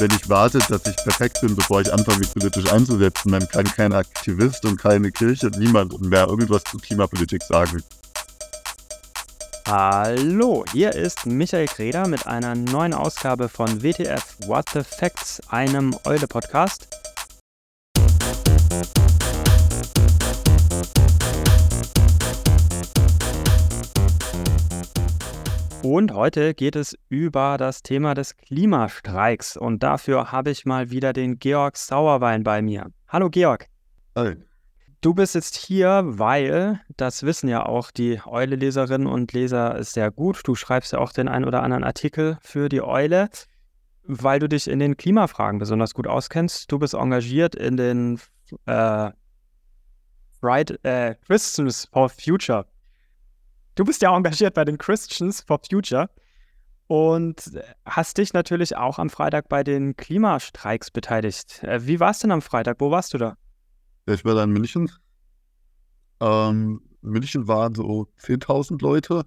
wenn ich warte, dass ich perfekt bin, bevor ich anfange, mich politisch einzusetzen, dann kann kein Aktivist und keine Kirche und niemand mehr irgendwas zu Klimapolitik sagen. Hallo, hier ist Michael Greder mit einer neuen Ausgabe von WTF What the Facts, einem Eule-Podcast. Und heute geht es über das Thema des Klimastreiks. Und dafür habe ich mal wieder den Georg Sauerwein bei mir. Hallo Georg. Hi. Du bist jetzt hier, weil, das wissen ja auch die Eule-Leserinnen und Leser sehr gut, du schreibst ja auch den einen oder anderen Artikel für die Eule, weil du dich in den Klimafragen besonders gut auskennst. Du bist engagiert in den äh, Right, äh, Christians for Future Du bist ja engagiert bei den Christians for Future und hast dich natürlich auch am Freitag bei den Klimastreiks beteiligt. Äh, wie war es denn am Freitag? Wo warst du da? Ich war da in München. Ähm, München waren so 10.000 Leute.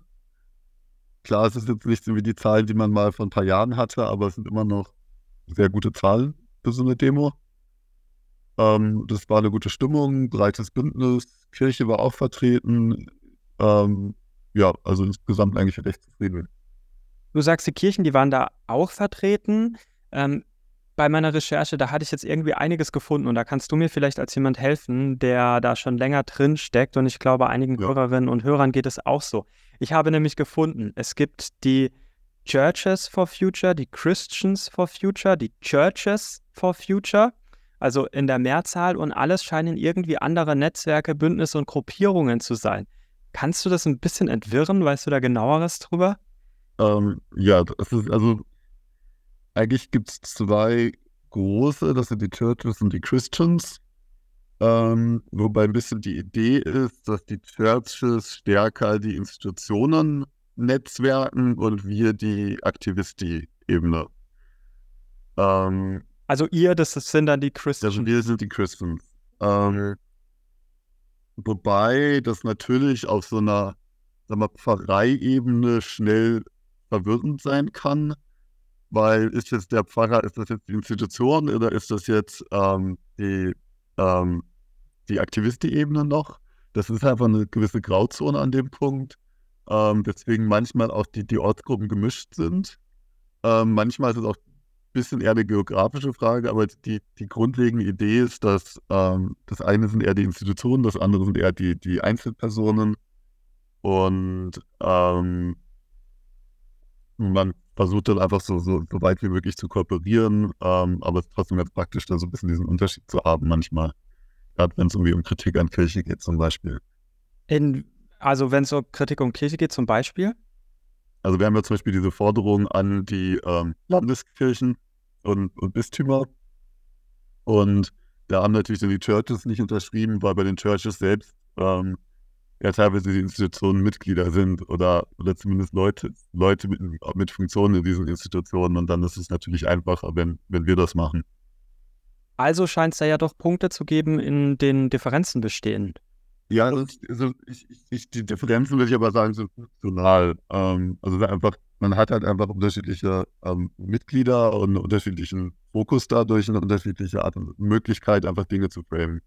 Klar, es ist jetzt nicht so wie die Zahlen, die man mal vor ein paar Jahren hatte, aber es sind immer noch sehr gute Zahlen für so eine Demo. Ähm, das war eine gute Stimmung, breites Bündnis, Kirche war auch vertreten. Ähm, ja, also insgesamt eigentlich recht zufrieden bin. Du sagst, die Kirchen, die waren da auch vertreten. Ähm, bei meiner Recherche, da hatte ich jetzt irgendwie einiges gefunden und da kannst du mir vielleicht als jemand helfen, der da schon länger drin steckt und ich glaube, einigen ja. Hörerinnen und Hörern geht es auch so. Ich habe nämlich gefunden, es gibt die Churches for Future, die Christians for Future, die Churches for Future, also in der Mehrzahl und alles scheinen irgendwie andere Netzwerke, Bündnisse und Gruppierungen zu sein. Kannst du das ein bisschen entwirren? Weißt du da genaueres drüber? Ähm, ja, das ist also eigentlich gibt es zwei große, das sind die Churches und die Christians. Ähm, wobei ein bisschen die Idee ist, dass die Churches stärker die Institutionen netzwerken und wir die Aktivisti-Ebene. Ähm, also ihr, das sind dann die Christians. Also wir sind die Christians. Ähm, Wobei das natürlich auf so einer sagen wir, Pfarreiebene schnell verwirrend sein kann, weil ist jetzt der Pfarrer, ist das jetzt die Institution oder ist das jetzt ähm, die, ähm, die Aktivistenebene noch? Das ist einfach eine gewisse Grauzone an dem Punkt, ähm, deswegen manchmal auch die, die Ortsgruppen gemischt sind. Ähm, manchmal ist es auch bisschen eher eine geografische Frage, aber die, die grundlegende Idee ist, dass ähm, das eine sind eher die Institutionen, das andere sind eher die, die Einzelpersonen. Und ähm, man versucht dann einfach so, so, so weit wie möglich zu kooperieren, ähm, aber es ist trotzdem ganz praktisch, da so ein bisschen diesen Unterschied zu haben manchmal. Gerade wenn es irgendwie um Kritik an Kirche geht zum Beispiel. In, also wenn es um Kritik um Kirche geht zum Beispiel? Also wir haben ja zum Beispiel diese Forderung an die ähm, Landeskirchen und, und Bistümer. Und da haben natürlich die Churches nicht unterschrieben, weil bei den Churches selbst ähm, ja teilweise die Institutionen Mitglieder sind oder, oder zumindest Leute, Leute mit, mit Funktionen in diesen Institutionen. Und dann ist es natürlich einfacher, wenn, wenn wir das machen. Also scheint es da ja doch Punkte zu geben, in denen Differenzen bestehen. Ja, also ich, ich, die Differenzen würde ich aber sagen, sind funktional. Ähm, also einfach, man hat halt einfach unterschiedliche ähm, Mitglieder und einen unterschiedlichen Fokus dadurch, eine unterschiedliche Art und Möglichkeit, einfach Dinge zu framen.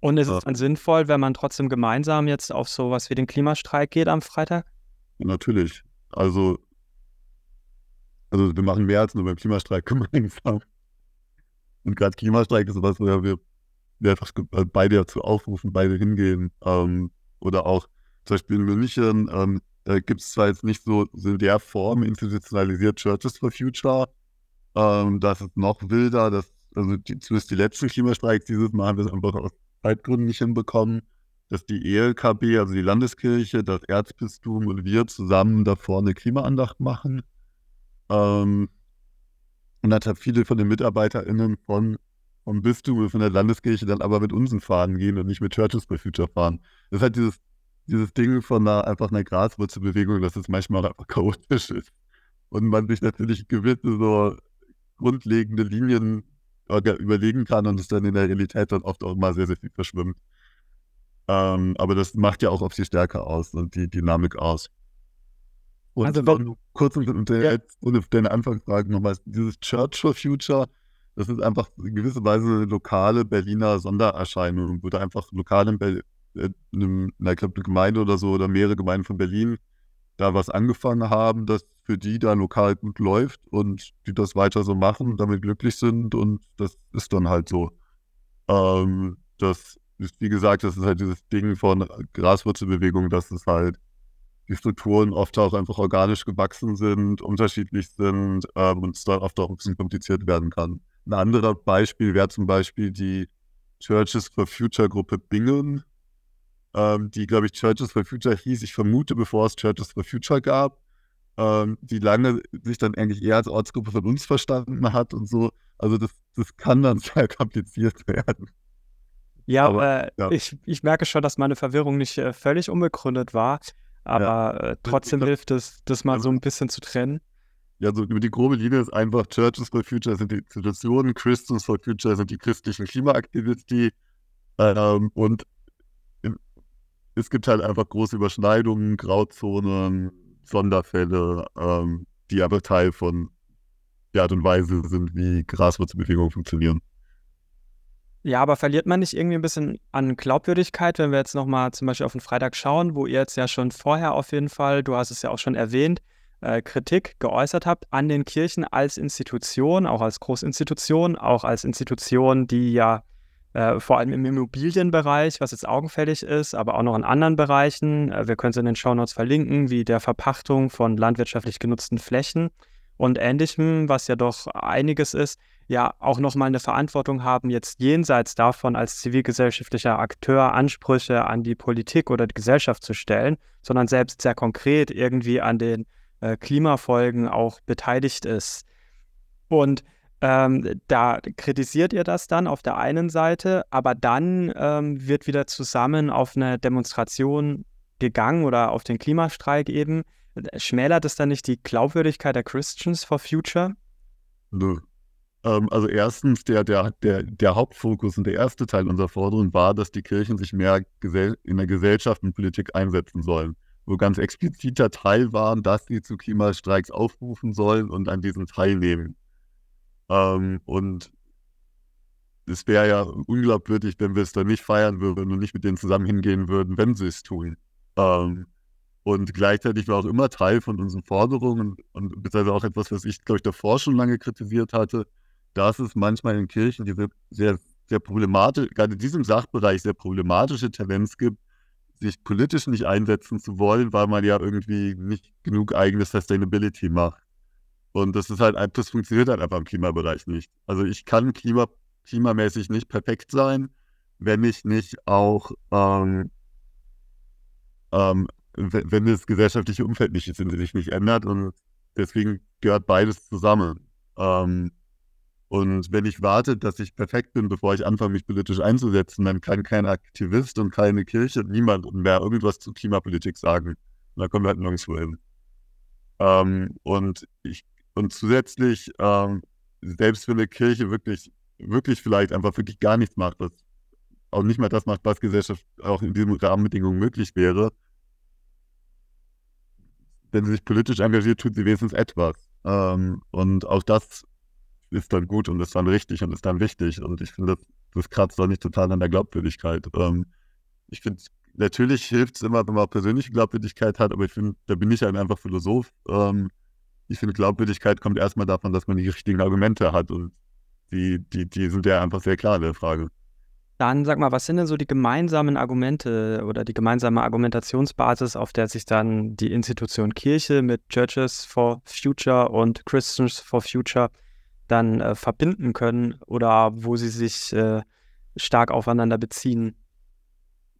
Und ist es dann sinnvoll, wenn man trotzdem gemeinsam jetzt auf sowas wie den Klimastreik geht am Freitag? Natürlich. Also, also wir machen mehr als nur beim Klimastreik gemeinsam. Und gerade Klimastreik ist was, wo wir einfach äh, beide dazu aufrufen, beide hingehen. Ähm, oder auch zum Beispiel in München ähm, da gibt es zwar jetzt nicht so, in der Form institutionalisiert Churches for Future, ähm, das ist noch wilder, das, also die, zumindest die letzten Klimastreiks dieses Mal haben wir es einfach aus Zeitgründen nicht hinbekommen, dass die ELKB, also die Landeskirche, das Erzbistum und wir zusammen da vorne Klimaandacht machen. Ähm, und dann hat viele von den MitarbeiterInnen von vom Bistum und von der Landeskirche dann aber mit unseren Fahnen gehen und nicht mit Churches for Future fahren. Das ist halt dieses, dieses Ding von einer, einfach einer Graswurzelbewegung, dass es manchmal einfach chaotisch ist. Und man sich natürlich gewisse so grundlegende Linien überlegen kann und es dann in der Realität dann oft auch mal sehr, sehr viel verschwimmt. Ähm, aber das macht ja auch auf die Stärke aus und die Dynamik aus. Und also, kurz und ja. deine Anfangsfrage nochmal. Dieses Church for Future, das ist einfach in gewisser Weise eine lokale Berliner Sondererscheinung, wo da einfach lokal in, Berlin, äh, in einer, ich eine Gemeinde oder so oder mehrere Gemeinden von Berlin da was angefangen haben, das für die da lokal gut läuft und die das weiter so machen, damit glücklich sind und das ist dann halt so. Ähm, das ist, wie gesagt, das ist halt dieses Ding von Graswurzelbewegung, dass es halt die Strukturen oft auch einfach organisch gewachsen sind, unterschiedlich sind ähm, und es dann oft auch ein bisschen kompliziert werden kann. Ein anderes Beispiel wäre zum Beispiel die Churches for Future Gruppe Bingen, ähm, die, glaube ich, Churches for Future hieß. Ich vermute, bevor es Churches for Future gab, ähm, die lange sich dann eigentlich eher als Ortsgruppe von uns verstanden hat und so. Also das, das kann dann sehr kompliziert werden. Ja, aber, äh, ja. Ich, ich merke schon, dass meine Verwirrung nicht äh, völlig unbegründet war. Aber ja. äh, trotzdem glaub, hilft es, das mal so ein bisschen zu trennen. Ja, so über die grobe Linie ist einfach Churches for Future sind die Institutionen, Christians for Future sind die christlichen Klimaaktivisten ähm, und es gibt halt einfach große Überschneidungen, Grauzonen, Sonderfälle, ähm, die aber Teil von der Art und Weise sind, wie Graswurzelbewegungen funktionieren. Ja, aber verliert man nicht irgendwie ein bisschen an Glaubwürdigkeit, wenn wir jetzt nochmal zum Beispiel auf den Freitag schauen, wo ihr jetzt ja schon vorher auf jeden Fall, du hast es ja auch schon erwähnt, äh, Kritik geäußert habt an den Kirchen als Institution, auch als Großinstitution, auch als Institution, die ja äh, vor allem im Immobilienbereich, was jetzt augenfällig ist, aber auch noch in anderen Bereichen. Äh, wir können es in den Shownotes verlinken, wie der Verpachtung von landwirtschaftlich genutzten Flächen und ähnlichem, was ja doch einiges ist, ja auch nochmal eine Verantwortung haben, jetzt jenseits davon als zivilgesellschaftlicher Akteur Ansprüche an die Politik oder die Gesellschaft zu stellen, sondern selbst sehr konkret irgendwie an den äh, Klimafolgen auch beteiligt ist. Und ähm, da kritisiert ihr das dann auf der einen Seite, aber dann ähm, wird wieder zusammen auf eine Demonstration gegangen oder auf den Klimastreik eben. Schmälert es dann nicht die Glaubwürdigkeit der Christians for Future? Nö. Ähm, also erstens, der, der, der, der Hauptfokus und der erste Teil unserer Forderung war, dass die Kirchen sich mehr in der Gesellschaft und Politik einsetzen sollen. Wo ganz expliziter Teil waren, dass sie zu Klimastreiks aufrufen sollen und an diesen teilnehmen. Ähm, und es wäre ja unglaubwürdig, wenn wir es dann nicht feiern würden und nicht mit denen zusammen hingehen würden, wenn sie es tun. Ähm, und gleichzeitig war auch immer Teil von unseren Forderungen und beziehungsweise auch etwas, was ich, glaube ich, davor schon lange kritisiert hatte, dass es manchmal in Kirchen diese sehr, sehr problematisch, gerade in diesem Sachbereich sehr problematische Tendenz gibt, sich politisch nicht einsetzen zu wollen, weil man ja irgendwie nicht genug eigene Sustainability macht. Und das ist halt, das funktioniert halt einfach im Klimabereich nicht. Also ich kann Klima, klimamäßig nicht perfekt sein, wenn ich nicht auch, ähm, ähm, wenn, das gesellschaftliche Umfeld nicht sich nicht ändert. Und deswegen gehört beides zusammen. Ähm, und wenn ich warte, dass ich perfekt bin, bevor ich anfange, mich politisch einzusetzen, dann kann kein Aktivist und keine Kirche, niemand mehr irgendwas zu Klimapolitik sagen. Und da kommen wir halt nirgendwo hin. Ähm, und ich und zusätzlich, ähm, selbst wenn eine Kirche wirklich, wirklich vielleicht einfach wirklich gar nichts macht, was auch nicht mal das macht, was Gesellschaft auch in diesen Rahmenbedingungen möglich wäre, wenn sie sich politisch engagiert, tut sie wenigstens etwas. Ähm, und auch das ist dann gut und ist dann richtig und ist dann wichtig. Und ich finde, das, das kratzt doch nicht total an der Glaubwürdigkeit. Ähm, ich finde, natürlich hilft es immer, wenn man persönliche Glaubwürdigkeit hat, aber ich finde, da bin ich halt einfach Philosoph. Ähm, ich finde, Glaubwürdigkeit kommt erstmal davon, dass man die richtigen Argumente hat. Und die, die, die sind ja einfach sehr klar in der Frage. Dann sag mal, was sind denn so die gemeinsamen Argumente oder die gemeinsame Argumentationsbasis, auf der sich dann die Institution Kirche mit Churches for Future und Christians for Future dann äh, verbinden können oder wo sie sich äh, stark aufeinander beziehen?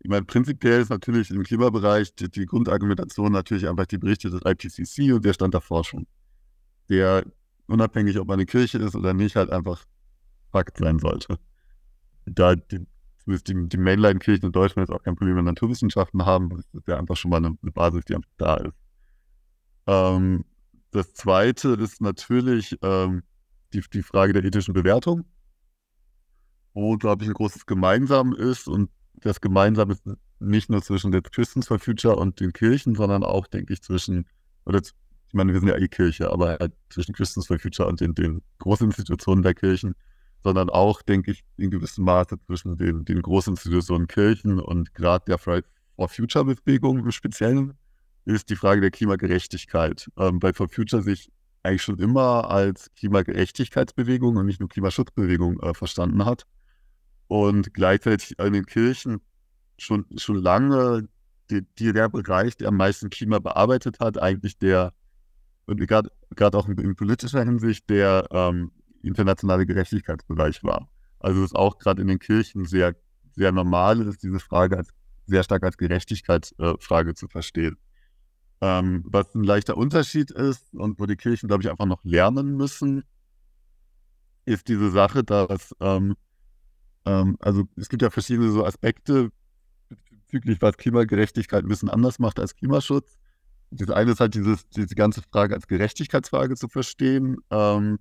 Ich meine, prinzipiell ist natürlich im Klimabereich die, die Grundargumentation natürlich einfach die Berichte des IPCC und der Stand der Forschung der unabhängig, ob eine Kirche ist oder nicht, halt einfach Fakt sein sollte. Da die, die, die Mainline-Kirchen in Deutschland jetzt auch kein Problem mit Naturwissenschaften haben, das ist ja einfach schon mal eine, eine Basis, die einfach da ist. Ähm, das zweite ist natürlich ähm, die, die Frage der ethischen Bewertung, wo, glaube ich, ein großes Gemeinsam ist und das Gemeinsam ist nicht nur zwischen den Christians for Future und den Kirchen, sondern auch, denke ich, zwischen, oder ich meine, wir sind ja eh Kirche, aber halt zwischen Christians for Future und den, den Großinstitutionen der Kirchen, sondern auch, denke ich, in gewissem Maße zwischen den, den Großinstitutionen Kirchen und gerade der Friday for Future Bewegung im Speziellen ist die Frage der Klimagerechtigkeit. Ähm, bei For Future sich eigentlich schon immer als Klimagerechtigkeitsbewegung und nicht nur Klimaschutzbewegung äh, verstanden hat. Und gleichzeitig in den Kirchen schon, schon lange die, die, der Bereich, der am meisten Klima bearbeitet hat, eigentlich der, und gerade auch in, in, politischer Hinsicht, der ähm, internationale Gerechtigkeitsbereich war. Also es ist auch gerade in den Kirchen sehr, sehr normal ist, diese Frage als, sehr stark als Gerechtigkeitsfrage äh, zu verstehen. Ähm, was ein leichter Unterschied ist und wo die Kirchen, glaube ich, einfach noch lernen müssen, ist diese Sache, dass, ähm, ähm, also es gibt ja verschiedene so Aspekte bezüglich, was Klimagerechtigkeit ein bisschen anders macht als Klimaschutz. Das eine ist halt dieses, diese ganze Frage als Gerechtigkeitsfrage zu verstehen. Ähm,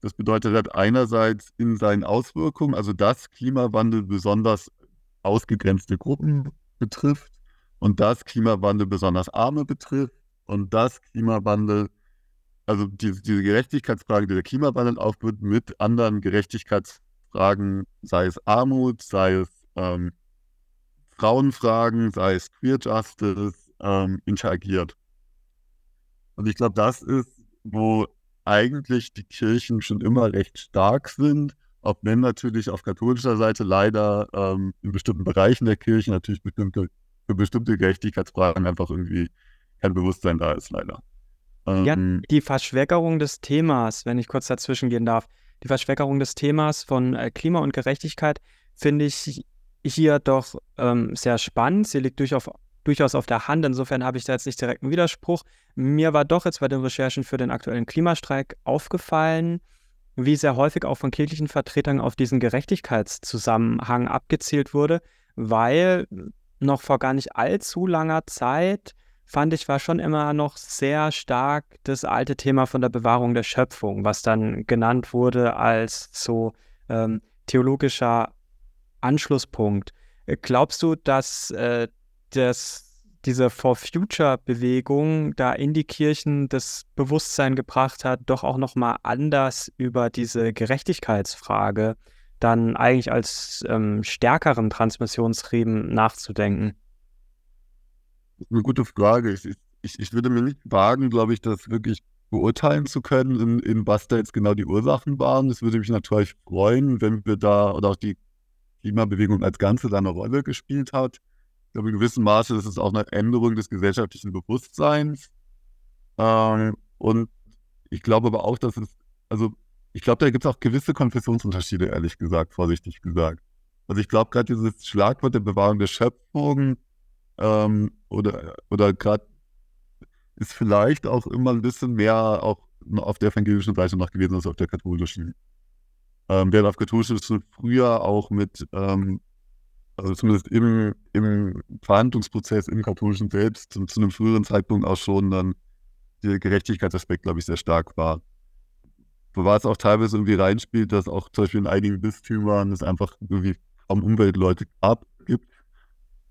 das bedeutet halt einerseits in seinen Auswirkungen, also dass Klimawandel besonders ausgegrenzte Gruppen betrifft und das Klimawandel besonders Arme betrifft und das Klimawandel, also diese, diese Gerechtigkeitsfrage, die der Klimawandel aufwirft, mit anderen Gerechtigkeitsfragen, sei es Armut, sei es ähm, Frauenfragen, sei es Queer Justice, ähm, interagiert. Und ich glaube, das ist, wo eigentlich die Kirchen schon immer recht stark sind, auch wenn natürlich auf katholischer Seite leider ähm, in bestimmten Bereichen der Kirche natürlich bestimmte für bestimmte Gerechtigkeitsfragen einfach irgendwie kein Bewusstsein da ist, leider. Ähm, ja, die Verschwägerung des Themas, wenn ich kurz dazwischen gehen darf, die Verschwägerung des Themas von äh, Klima und Gerechtigkeit finde ich hier doch ähm, sehr spannend. Sie liegt durchaus, durchaus auf der Hand. Insofern habe ich da jetzt nicht direkt einen Widerspruch. Mir war doch jetzt bei den Recherchen für den aktuellen Klimastreik aufgefallen, wie sehr häufig auch von kirchlichen Vertretern auf diesen Gerechtigkeitszusammenhang abgezielt wurde, weil noch vor gar nicht allzu langer Zeit fand ich, war schon immer noch sehr stark das alte Thema von der Bewahrung der Schöpfung, was dann genannt wurde als so ähm, theologischer Anschlusspunkt. Glaubst du, dass äh, das, diese For Future-Bewegung da in die Kirchen das Bewusstsein gebracht hat, doch auch nochmal anders über diese Gerechtigkeitsfrage dann eigentlich als ähm, stärkeren Transmissionsriemen nachzudenken? Eine gute Frage. Ich, ich, ich würde mir nicht wagen, glaube ich, das wirklich beurteilen zu können, in, in was da jetzt genau die Ursachen waren. Es würde mich natürlich freuen, wenn wir da oder auch die Klimabewegung als Ganze da eine Rolle gespielt hat. Ich glaube, in gewissem Maße ist es auch eine Änderung des gesellschaftlichen Bewusstseins. Ähm, und ich glaube aber auch, dass es, also ich glaube, da gibt es auch gewisse Konfessionsunterschiede, ehrlich gesagt, vorsichtig gesagt. Also ich glaube, gerade dieses Schlagwort der Bewahrung der Schöpfung ähm, oder, oder gerade ist vielleicht auch immer ein bisschen mehr auch auf der evangelischen Seite noch gewesen als auf der katholischen. Ähm, während auf katholischen früher auch mit, ähm, also zumindest im, im Verhandlungsprozess im katholischen selbst, zu, zu einem früheren Zeitpunkt auch schon dann der Gerechtigkeitsaspekt, glaube ich, sehr stark war wobei es auch teilweise irgendwie reinspielt, dass auch zum Beispiel in einigen Bistümern es einfach irgendwie kaum Umweltleute gab,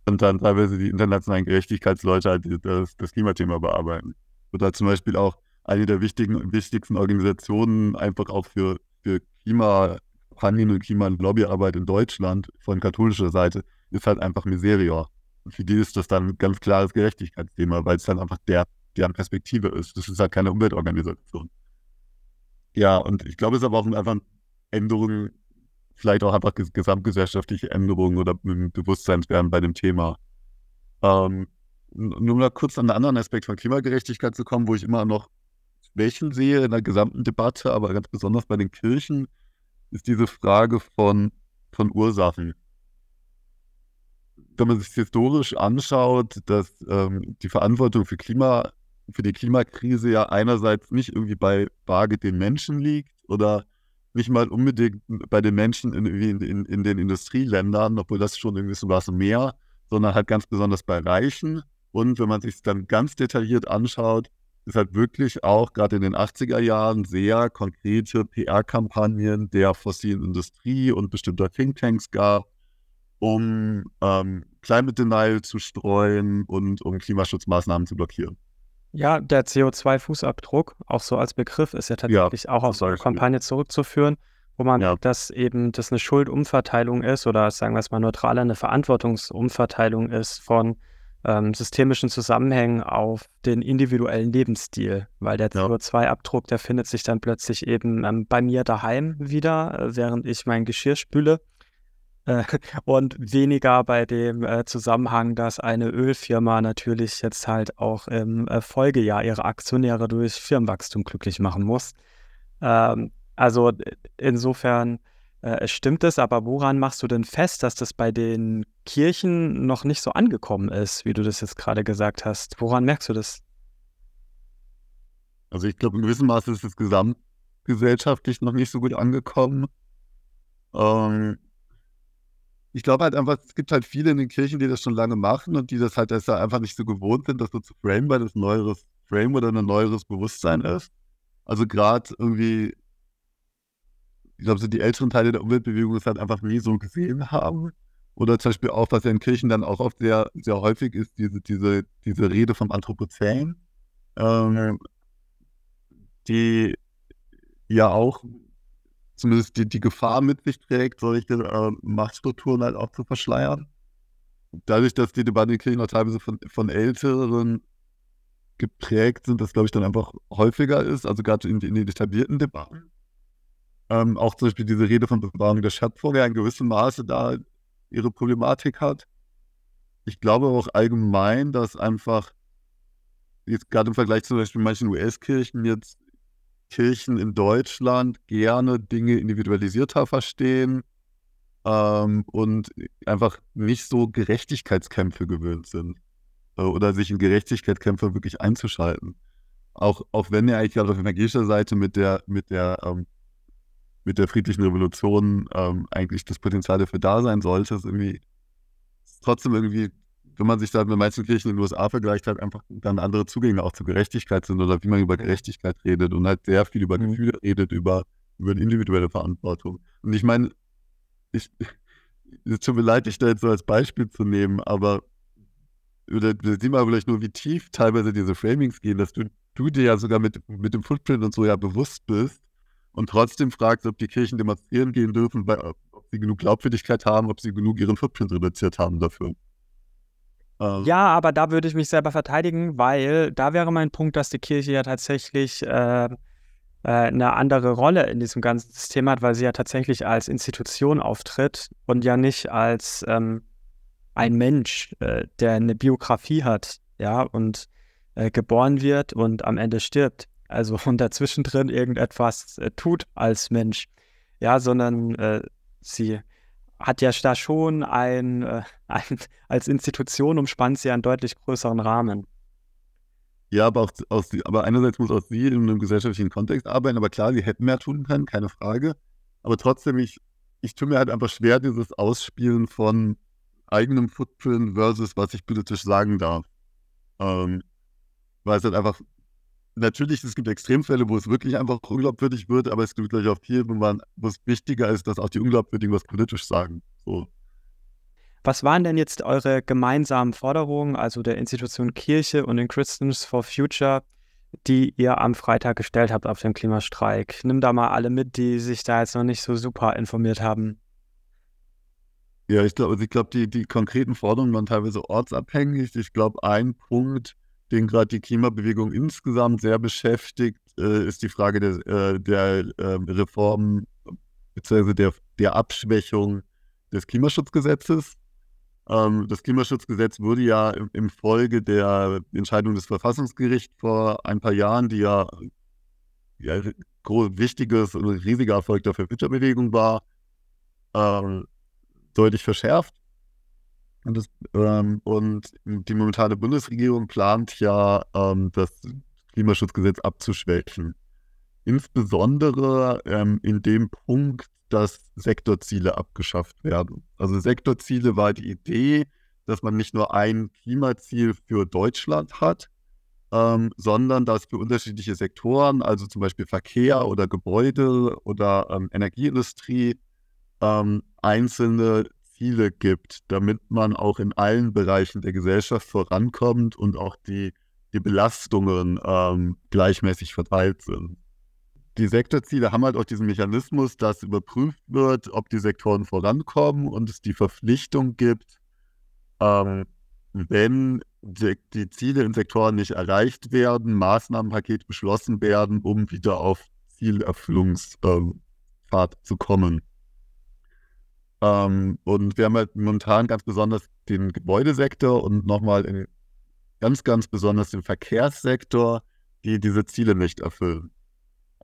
und dann teilweise die internationalen Gerechtigkeitsleute halt das, das Klimathema bearbeiten. Oder zum Beispiel auch eine der wichtigen, wichtigsten Organisationen einfach auch für, für Klimakampagnen und Klimalobbyarbeit in Deutschland von katholischer Seite ist halt einfach Miserior. Und für die ist das dann ein ganz klares Gerechtigkeitsthema, weil es dann einfach der, deren Perspektive ist. Das ist halt keine Umweltorganisation. Ja, und ich glaube, es ist aber auch einfach Änderungen, vielleicht auch einfach gesamtgesellschaftliche Änderungen oder Bewusstseinswerden bei dem Thema. Ähm, nur mal kurz an einen anderen Aspekt von Klimagerechtigkeit zu kommen, wo ich immer noch Schwächen sehe in der gesamten Debatte, aber ganz besonders bei den Kirchen, ist diese Frage von, von Ursachen. Wenn man sich historisch anschaut, dass ähm, die Verantwortung für Klima für die Klimakrise ja einerseits nicht irgendwie bei vage den Menschen liegt oder nicht mal unbedingt bei den Menschen in, in, in, in den Industrieländern, obwohl das schon irgendwie so was mehr, sondern halt ganz besonders bei Reichen. Und wenn man sich dann ganz detailliert anschaut, ist halt wirklich auch gerade in den 80er Jahren sehr konkrete PR-Kampagnen der fossilen Industrie und bestimmter Thinktanks gab, um ähm, Climate Denial zu streuen und um Klimaschutzmaßnahmen zu blockieren. Ja, der CO2-Fußabdruck, auch so als Begriff, ist ja tatsächlich ja, auch auf so eine Kampagne zurückzuführen, wo man ja. dass eben das eine Schuldumverteilung ist oder sagen wir es mal neutraler, eine Verantwortungsumverteilung ist von ähm, systemischen Zusammenhängen auf den individuellen Lebensstil, weil der ja. CO2-Abdruck, der findet sich dann plötzlich eben ähm, bei mir daheim wieder, äh, während ich mein Geschirr spüle äh, und weniger bei dem äh, Zusammenhang, dass eine Ölfirma natürlich jetzt halt auch im Folgejahr ihre Aktionäre durch Firmenwachstum glücklich machen muss. Ähm, also insofern äh, stimmt es, aber woran machst du denn fest, dass das bei den Kirchen noch nicht so angekommen ist, wie du das jetzt gerade gesagt hast? Woran merkst du das? Also ich glaube, in gewissem Maße ist es gesamtgesellschaftlich noch nicht so gut angekommen. Ähm, ich glaube halt einfach, es gibt halt viele in den Kirchen, die das schon lange machen und die das halt deshalb einfach nicht so gewohnt sind, das so zu framen, weil das ein neueres Frame oder ein neueres Bewusstsein ist. Also gerade irgendwie, ich glaube, so die älteren Teile der Umweltbewegung das halt einfach nie so gesehen haben. Oder zum Beispiel auch, was ja in Kirchen dann auch oft sehr, sehr häufig ist, diese, diese, diese Rede vom Anthropozän, ähm, die ja auch zumindest die, die Gefahr mit sich trägt, solche äh, Machtstrukturen halt auch zu verschleiern. Dadurch, dass die Debatten in Kirchen auch teilweise von, von Älteren geprägt sind, das glaube ich dann einfach häufiger ist, also gerade in, in den etablierten Debatten. Ähm, auch zum Beispiel diese Rede von Bewahrung der Schöpfung ja in gewissem Maße da ihre Problematik hat. Ich glaube auch allgemein, dass einfach jetzt gerade im Vergleich zu zum Beispiel manchen US-Kirchen jetzt Kirchen in Deutschland gerne Dinge individualisierter verstehen ähm, und einfach nicht so Gerechtigkeitskämpfe gewöhnt sind äh, oder sich in Gerechtigkeitskämpfe wirklich einzuschalten. Auch, auch wenn er eigentlich auf evangelischer Seite mit der, mit der, ähm, mit der friedlichen Revolution ähm, eigentlich das Potenzial dafür da sein sollte, ist irgendwie trotzdem irgendwie wenn man sich da mit meisten Kirchen in den USA vergleicht, halt einfach dann andere Zugänge auch zur Gerechtigkeit sind oder wie man über Gerechtigkeit redet und halt sehr viel über mhm. Gefühle redet, über, über eine individuelle Verantwortung. Und ich meine, ich, es tut mir leid, dich da jetzt so als Beispiel zu nehmen, aber oder sieh mal vielleicht nur, wie tief teilweise diese Framings gehen, dass du, du dir ja sogar mit, mit dem Footprint und so ja bewusst bist und trotzdem fragst, ob die Kirchen demonstrieren gehen dürfen, weil, ob sie genug Glaubwürdigkeit haben, ob sie genug ihren Footprint reduziert haben dafür. Ähm. Ja, aber da würde ich mich selber verteidigen, weil da wäre mein Punkt, dass die Kirche ja tatsächlich äh, äh, eine andere Rolle in diesem ganzen System hat, weil sie ja tatsächlich als Institution auftritt und ja nicht als ähm, ein Mensch, äh, der eine Biografie hat, ja, und äh, geboren wird und am Ende stirbt. Also und dazwischen drin irgendetwas äh, tut als Mensch. Ja, sondern äh, sie hat ja da schon ein, äh, ein, als Institution umspannt sie einen deutlich größeren Rahmen. Ja, aber, auch, aus, aber einerseits muss auch sie in einem gesellschaftlichen Kontext arbeiten, aber klar, sie hätten mehr tun können, keine Frage. Aber trotzdem, ich, ich tue mir halt einfach schwer, dieses Ausspielen von eigenem Footprint versus was ich politisch sagen darf. Ähm, weil es halt einfach natürlich, es gibt Extremfälle, wo es wirklich einfach unglaubwürdig wird, aber es gibt gleich auch viel, wo, man, wo es wichtiger ist, dass auch die Unglaubwürdigen was politisch sagen. So. Was waren denn jetzt eure gemeinsamen Forderungen, also der Institution Kirche und den Christians for Future, die ihr am Freitag gestellt habt auf dem Klimastreik? Nimm da mal alle mit, die sich da jetzt noch nicht so super informiert haben. Ja, ich glaube, also ich glaube, die, die konkreten Forderungen waren teilweise ortsabhängig. Ich glaube, ein Punkt, den gerade die Klimabewegung insgesamt sehr beschäftigt, äh, ist die Frage der, äh, der äh, Reform bzw. Der, der Abschwächung des Klimaschutzgesetzes. Ähm, das Klimaschutzgesetz wurde ja im, im, Folge der Entscheidung des Verfassungsgerichts vor ein paar Jahren, die ja, ja wichtiges und riesiger Erfolg der Verwitterbewegung war, ähm, deutlich verschärft. Und, das, ähm, und die momentane Bundesregierung plant ja, ähm, das Klimaschutzgesetz abzuschwächen. Insbesondere ähm, in dem Punkt, dass Sektorziele abgeschafft werden. Also Sektorziele war die Idee, dass man nicht nur ein Klimaziel für Deutschland hat, ähm, sondern dass für unterschiedliche Sektoren, also zum Beispiel Verkehr oder Gebäude oder ähm, Energieindustrie, ähm, einzelne Ziele gibt, damit man auch in allen Bereichen der Gesellschaft vorankommt und auch die die Belastungen ähm, gleichmäßig verteilt sind. Die Sektorziele haben halt auch diesen Mechanismus, dass überprüft wird, ob die Sektoren vorankommen und es die Verpflichtung gibt, ähm, wenn die, die, Ziele in Sektoren nicht erreicht werden, Maßnahmenpaket beschlossen werden, um wieder auf Zielerfüllungspfad ähm, zu kommen. Ähm, und wir haben halt momentan ganz besonders den Gebäudesektor und nochmal ganz, ganz besonders den Verkehrssektor, die diese Ziele nicht erfüllen.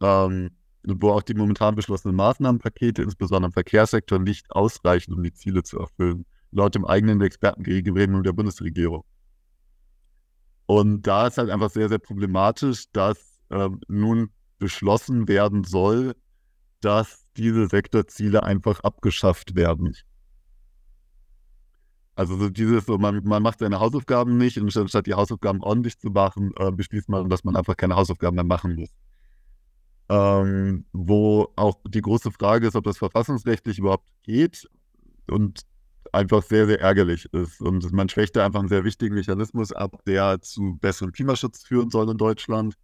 Ähm, wo auch die momentan beschlossenen Maßnahmenpakete, insbesondere im Verkehrssektor, nicht ausreichen, um die Ziele zu erfüllen, laut dem eigenen Expertengremium der Bundesregierung. Und da ist halt einfach sehr, sehr problematisch, dass ähm, nun beschlossen werden soll, dass diese Sektorziele einfach abgeschafft werden. Also so dieses, so man, man macht seine Hausaufgaben nicht und statt die Hausaufgaben ordentlich zu machen, äh, beschließt man, dass man einfach keine Hausaufgaben mehr machen muss. Ähm, wo auch die große Frage ist, ob das verfassungsrechtlich überhaupt geht und einfach sehr, sehr ärgerlich ist. Und man schwächt da einfach einen sehr wichtigen Mechanismus ab, der zu besserem Klimaschutz führen soll in Deutschland.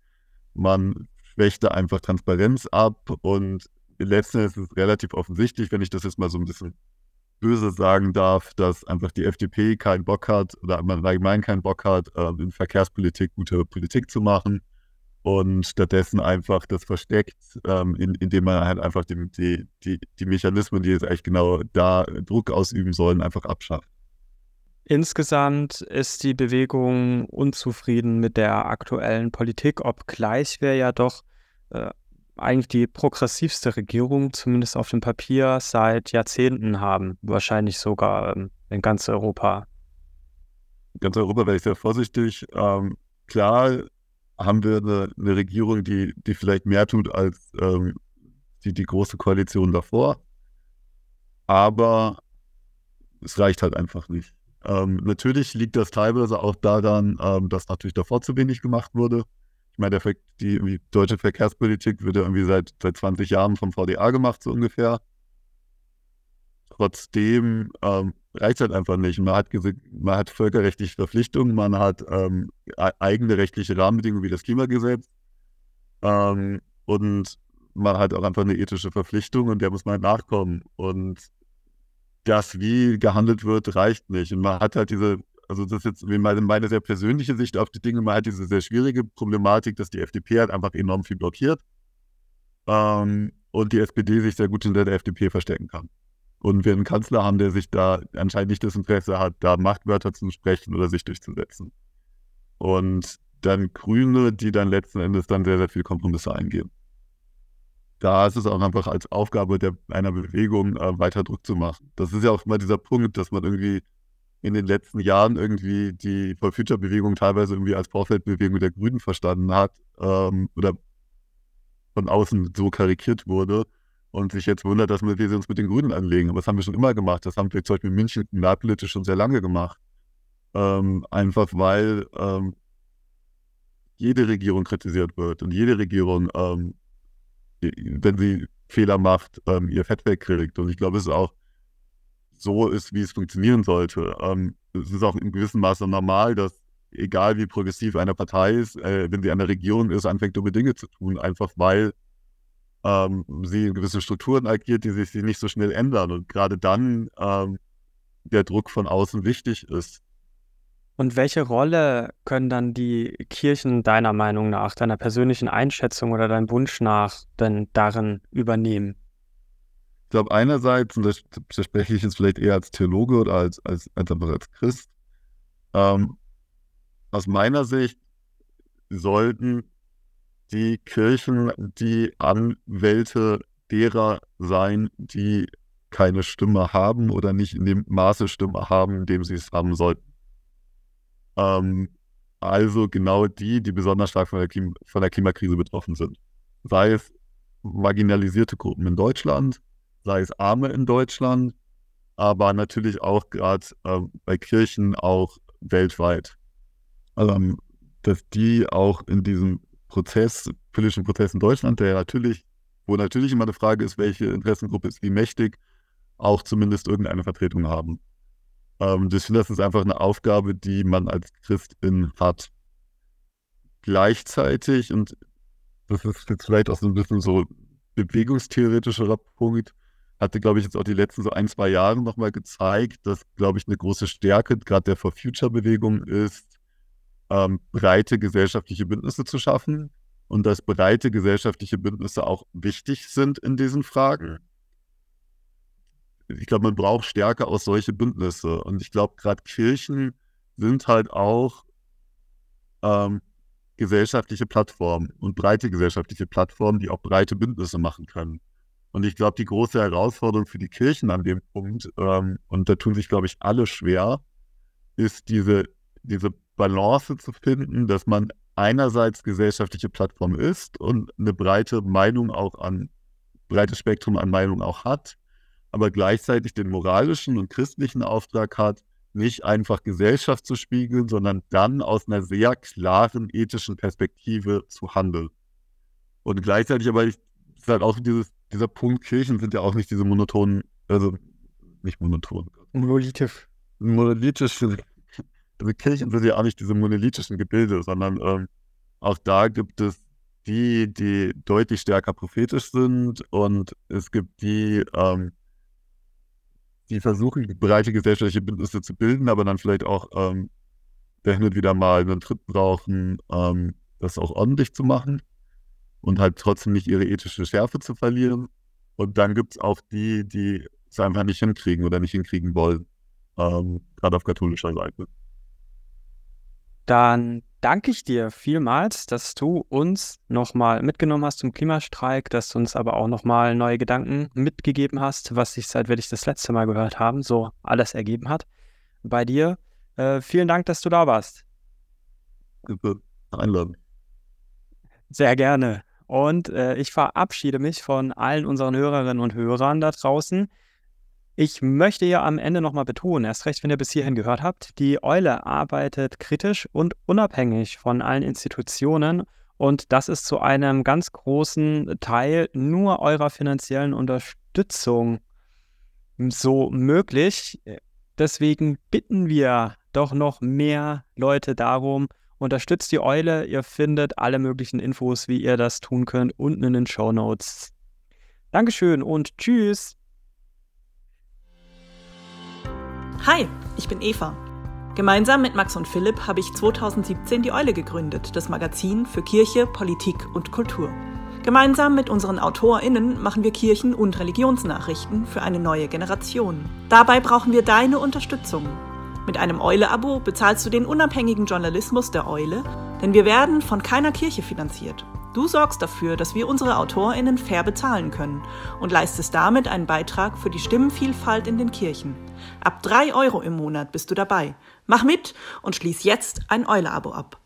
Man schwächt da einfach Transparenz ab und letzten Endes ist es relativ offensichtlich, wenn ich das jetzt mal so ein bisschen böse sagen darf, dass einfach die FDP keinen Bock hat oder man allgemein keinen Bock hat, ähm, in Verkehrspolitik gute Politik zu machen und stattdessen einfach das versteckt, ähm, in, indem man halt einfach die, die, die, die Mechanismen, die jetzt eigentlich genau da Druck ausüben sollen, einfach abschafft. Insgesamt ist die Bewegung unzufrieden mit der aktuellen Politik, obgleich wir ja doch äh, eigentlich die progressivste Regierung, zumindest auf dem Papier, seit Jahrzehnten haben. Wahrscheinlich sogar ähm, in ganz Europa. In ganz Europa wäre ich sehr vorsichtig. Ähm, klar haben wir eine, eine, Regierung, die, die vielleicht mehr tut als ähm, die, die große Koalition davor. Aber es reicht halt einfach nicht. Ähm, natürlich liegt das teilweise auch daran, ähm, dass natürlich davor zu wenig gemacht wurde. Ich meine, der, die, deutsche Verkehrspolitik wird ja irgendwie seit, seit 20 Jahren vom VDA gemacht, so ungefähr. Trotzdem ähm, reicht es halt einfach nicht. Man hat, man hat völkerrechtliche Verpflichtungen, man hat ähm, eigene rechtliche Rahmenbedingungen wie das Klimagesetz ähm, und man hat auch einfach eine ethische Verpflichtung und der muss man halt nachkommen. Und das, wie gehandelt wird, reicht nicht. Und man hat halt diese also das ist jetzt meine, meine sehr persönliche Sicht auf die Dinge. Man hat diese sehr schwierige Problematik, dass die FDP halt einfach enorm viel blockiert ähm, und die SPD sich sehr gut hinter der FDP verstecken kann. Und wir einen Kanzler haben, der sich da anscheinend nicht das Interesse hat, da Machtwörter zu sprechen oder sich durchzusetzen. Und dann Grüne, die dann letzten Endes dann sehr, sehr viele Kompromisse eingehen. Da ist es auch einfach als Aufgabe der, einer Bewegung äh, weiter Druck zu machen. Das ist ja auch immer dieser Punkt, dass man irgendwie in den letzten Jahren irgendwie die For Future-Bewegung teilweise irgendwie als Vorfeldbewegung der Grünen verstanden hat ähm, oder von außen so karikiert wurde und sich jetzt wundert, dass wir uns mit den Grünen anlegen. Aber das haben wir schon immer gemacht. Das haben wir zum Beispiel in München kommunalpolitisch schon sehr lange gemacht. Ähm, einfach weil ähm, jede Regierung kritisiert wird und jede Regierung, ähm, wenn sie Fehler macht, ähm, ihr Fett wegkriegt. Und ich glaube, es ist auch so ist, wie es funktionieren sollte. Ähm, es ist auch in gewissem Maße normal, dass egal wie progressiv eine Partei ist, äh, wenn sie an der Regierung ist, anfängt dumme Dinge zu tun, einfach weil ähm, sie in gewisse Strukturen agiert, die sich nicht so schnell ändern. Und gerade dann ähm, der Druck von außen wichtig ist. Und welche Rolle können dann die Kirchen deiner Meinung nach, deiner persönlichen Einschätzung oder deinem Wunsch nach denn darin übernehmen? Ich glaube, einerseits, und das, spreche ich jetzt vielleicht eher als Theologe oder als, als, als, als Christ, ähm, aus meiner Sicht sollten die Kirchen die Anwälte derer sein, die keine Stimme haben oder nicht in dem Maße Stimme haben, in dem sie es haben sollten. Ähm, also genau die, die besonders stark von der, Klima von der Klimakrise betroffen sind. Sei es marginalisierte Gruppen in Deutschland, sei es Arme in Deutschland, aber natürlich auch gerade äh, bei Kirchen auch weltweit. Also, dass die auch in diesem Prozess, politischen Prozess in Deutschland, der natürlich, wo natürlich immer eine Frage ist, welche Interessengruppe ist wie mächtig, auch zumindest irgendeine Vertretung haben. Ähm, finde, das ist einfach eine Aufgabe, die man als Christin hat. gleichzeitig, und das ist jetzt vielleicht auch so ein bisschen so bewegungstheoretischerer Punkt, hatte, glaube ich, jetzt auch die letzten so ein, zwei Jahre nochmal gezeigt, dass, glaube ich, eine große Stärke gerade der For Future-Bewegung ist, ähm, breite gesellschaftliche Bündnisse zu schaffen und dass breite gesellschaftliche Bündnisse auch wichtig sind in diesen Fragen. Ich glaube, man braucht stärker aus solche Bündnisse. Und ich glaube, gerade Kirchen sind halt auch ähm, gesellschaftliche Plattformen und breite gesellschaftliche Plattformen, die auch breite Bündnisse machen können. Und ich glaube, die große Herausforderung für die Kirchen an dem Punkt, ähm, und da tun sich, glaube ich, alle schwer, ist diese, diese Balance zu finden, dass man einerseits gesellschaftliche Plattform ist und eine breite Meinung auch an, breites Spektrum an Meinung auch hat, aber gleichzeitig den moralischen und christlichen Auftrag hat, nicht einfach Gesellschaft zu spiegeln, sondern dann aus einer sehr klaren ethischen Perspektive zu handeln. Und gleichzeitig aber ist halt auch dieses dieser Punkt, Kirchen sind ja auch nicht diese monotonen, also nicht monoton. Monolithisch. Monolithisch. Also Kirchen sind ja auch nicht diese monolithischen Gebilde, sondern ähm, auch da gibt es die, die deutlich stärker prophetisch sind und es gibt die, ähm, die versuchen, breite gesellschaftliche Bündnisse zu bilden, aber dann vielleicht auch ähm, der hin und wieder mal einen Tritt brauchen, ähm, das auch ordentlich zu machen und halt trotzdem nicht ihre ethische Schärfe zu verlieren. Und dann gibt es auch die, die es einfach nicht hinkriegen oder nicht hinkriegen wollen, ähm, gerade auf katholischer Seite. Dann danke ich dir vielmals, dass du uns nochmal mitgenommen hast zum Klimastreik, dass du uns aber auch nochmal neue Gedanken mitgegeben hast, was sich seit wir dich das letzte Mal gehört haben, so alles ergeben hat. Bei dir. Äh, vielen Dank, dass du da warst. Bitte einladen. Sehr gerne. Und äh, ich verabschiede mich von allen unseren Hörerinnen und Hörern da draußen. Ich möchte ja am Ende nochmal betonen, erst recht, wenn ihr bis hierhin gehört habt, die Eule arbeitet kritisch und unabhängig von allen Institutionen und das ist zu einem ganz großen Teil nur eurer finanziellen Unterstützung so möglich. Deswegen bitten wir doch noch mehr Leute darum, Unterstützt die Eule. Ihr findet alle möglichen Infos, wie ihr das tun könnt, unten in den Show Notes. Dankeschön und tschüss. Hi, ich bin Eva. Gemeinsam mit Max und Philipp habe ich 2017 die Eule gegründet, das Magazin für Kirche, Politik und Kultur. Gemeinsam mit unseren AutorInnen machen wir Kirchen- und Religionsnachrichten für eine neue Generation. Dabei brauchen wir deine Unterstützung. Mit einem Eule-Abo bezahlst du den unabhängigen Journalismus der Eule, denn wir werden von keiner Kirche finanziert. Du sorgst dafür, dass wir unsere AutorInnen fair bezahlen können und leistest damit einen Beitrag für die Stimmenvielfalt in den Kirchen. Ab drei Euro im Monat bist du dabei. Mach mit und schließ jetzt ein Eule-Abo ab.